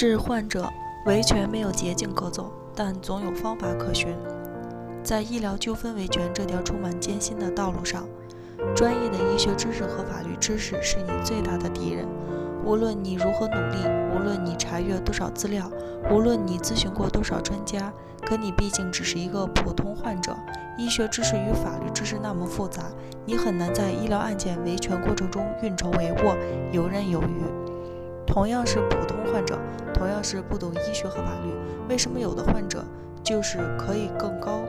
治患者维权没有捷径可走，但总有方法可循。在医疗纠纷维权这条充满艰辛的道路上，专业的医学知识和法律知识是你最大的敌人。无论你如何努力，无论你查阅多少资料，无论你咨询过多少专家，可你毕竟只是一个普通患者。医学知识与法律知识那么复杂，你很难在医疗案件维权过程中运筹帷幄、游刃有余。同样是普通患者，同样是不懂医学和法律，为什么有的患者就是可以更高，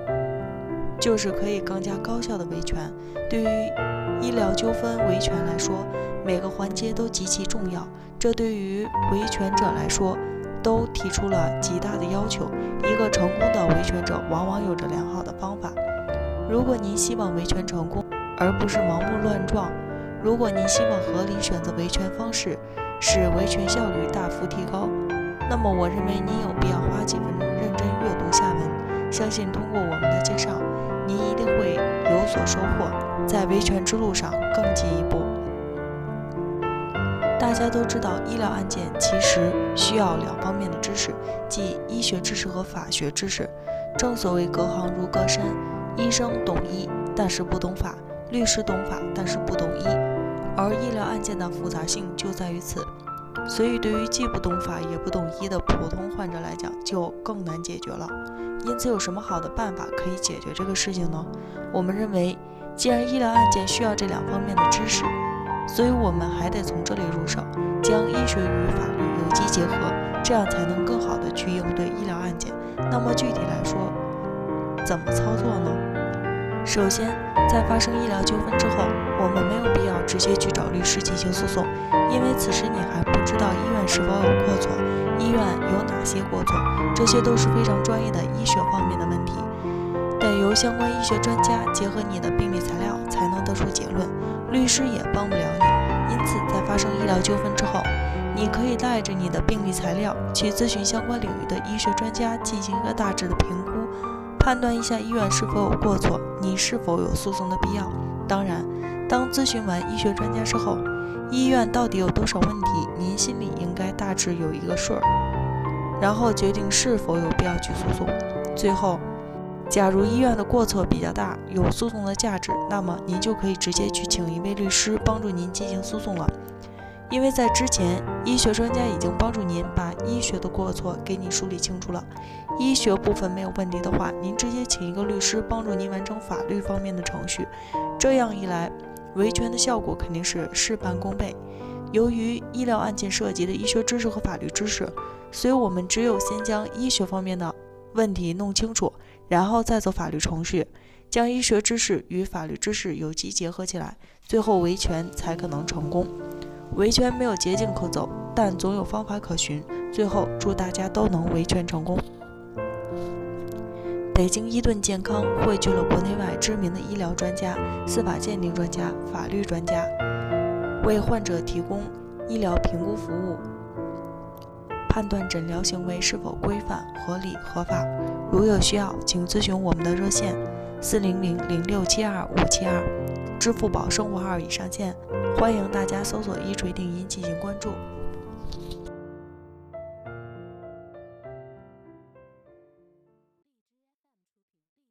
就是可以更加高效的维权？对于医疗纠纷维权来说，每个环节都极其重要，这对于维权者来说都提出了极大的要求。一个成功的维权者往往有着良好的方法。如果您希望维权成功，而不是盲目乱撞；如果您希望合理选择维权方式，使维权效率大幅提高，那么我认为您有必要花几分钟认真阅读下文。相信通过我们的介绍，您一定会有所收获，在维权之路上更进一步。大家都知道，医疗案件其实需要两方面的知识，即医学知识和法学知识。正所谓隔行如隔山，医生懂医，但是不懂法；律师懂法，但是不懂医。案件的复杂性就在于此，所以对于既不懂法也不懂医的普通患者来讲，就更难解决了。因此，有什么好的办法可以解决这个事情呢？我们认为，既然医疗案件需要这两方面的知识，所以我们还得从这里入手，将医学与法律有机结合，这样才能更好的去应对医疗案件。那么具体来说，怎么操作呢？首先，在发生医疗纠纷之后，接去找律师进行诉讼，因为此时你还不知道医院是否有过错，医院有哪些过错，这些都是非常专业的医学方面的问题，得由相关医学专家结合你的病历材料才能得出结论。律师也帮不了你，因此在发生医疗纠纷之后，你可以带着你的病历材料去咨询相关领域的医学专家，进行一个大致的评估，判断一下医院是否有过错，你是否有诉讼的必要。当然，当咨询完医学专家之后，医院到底有多少问题，您心里应该大致有一个数儿，然后决定是否有必要去诉讼。最后。假如医院的过错比较大，有诉讼的价值，那么您就可以直接去请一位律师帮助您进行诉讼了。因为在之前，医学专家已经帮助您把医学的过错给你梳理清楚了。医学部分没有问题的话，您直接请一个律师帮助您完成法律方面的程序。这样一来，维权的效果肯定是事半功倍。由于医疗案件涉及的医学知识和法律知识，所以我们只有先将医学方面的问题弄清楚。然后再走法律程序，将医学知识与法律知识有机结合起来，最后维权才可能成功。维权没有捷径可走，但总有方法可循。最后，祝大家都能维权成功。北京伊顿健康汇聚了国内外知名的医疗专家、司法鉴定专家、法律专家，为患者提供医疗评估服务。判断诊疗行为是否规范、合理、合法。如有需要，请咨询我们的热线：四零零零六七二五七二，支付宝生活号已上线。欢迎大家搜索“一锤定音”进行关注。